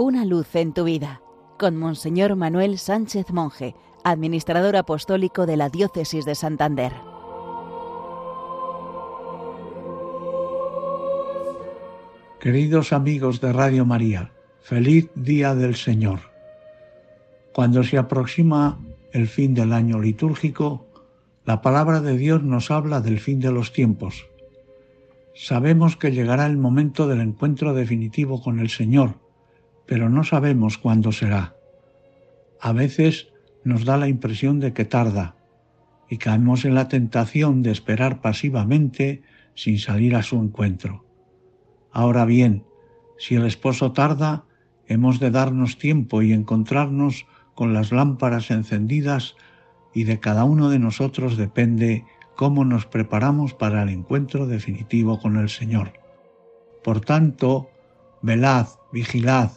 Una luz en tu vida, con Monseñor Manuel Sánchez Monje, administrador apostólico de la Diócesis de Santander. Queridos amigos de Radio María, feliz día del Señor. Cuando se aproxima el fin del año litúrgico, la palabra de Dios nos habla del fin de los tiempos. Sabemos que llegará el momento del encuentro definitivo con el Señor, pero no sabemos cuándo será. A veces nos da la impresión de que tarda y caemos en la tentación de esperar pasivamente sin salir a su encuentro. Ahora bien, si el esposo tarda, hemos de darnos tiempo y encontrarnos con las lámparas encendidas y de cada uno de nosotros depende cómo nos preparamos para el encuentro definitivo con el Señor. Por tanto, velad, vigilad,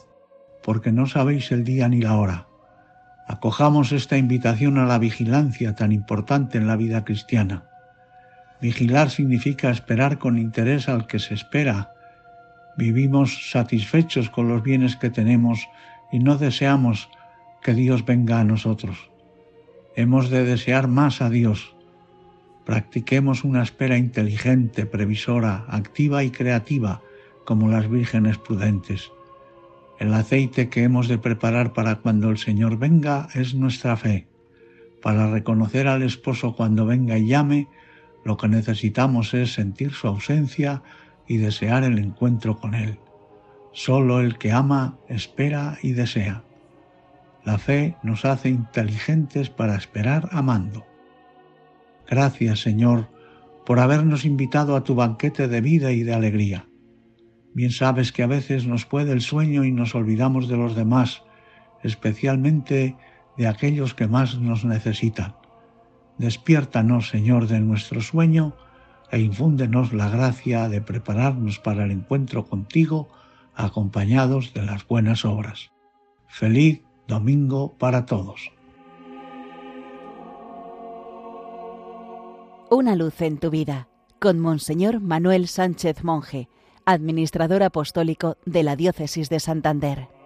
porque no sabéis el día ni la hora. Acojamos esta invitación a la vigilancia tan importante en la vida cristiana. Vigilar significa esperar con interés al que se espera. Vivimos satisfechos con los bienes que tenemos y no deseamos que Dios venga a nosotros. Hemos de desear más a Dios. Practiquemos una espera inteligente, previsora, activa y creativa, como las vírgenes prudentes. El aceite que hemos de preparar para cuando el Señor venga es nuestra fe. Para reconocer al esposo cuando venga y llame, lo que necesitamos es sentir su ausencia y desear el encuentro con Él. Solo el que ama espera y desea. La fe nos hace inteligentes para esperar amando. Gracias, Señor, por habernos invitado a tu banquete de vida y de alegría. Bien sabes que a veces nos puede el sueño y nos olvidamos de los demás, especialmente de aquellos que más nos necesitan. Despiértanos, Señor, de nuestro sueño e infúndenos la gracia de prepararnos para el encuentro contigo acompañados de las buenas obras. Feliz domingo para todos. Una luz en tu vida con Monseñor Manuel Sánchez Monje administrador apostólico de la Diócesis de Santander.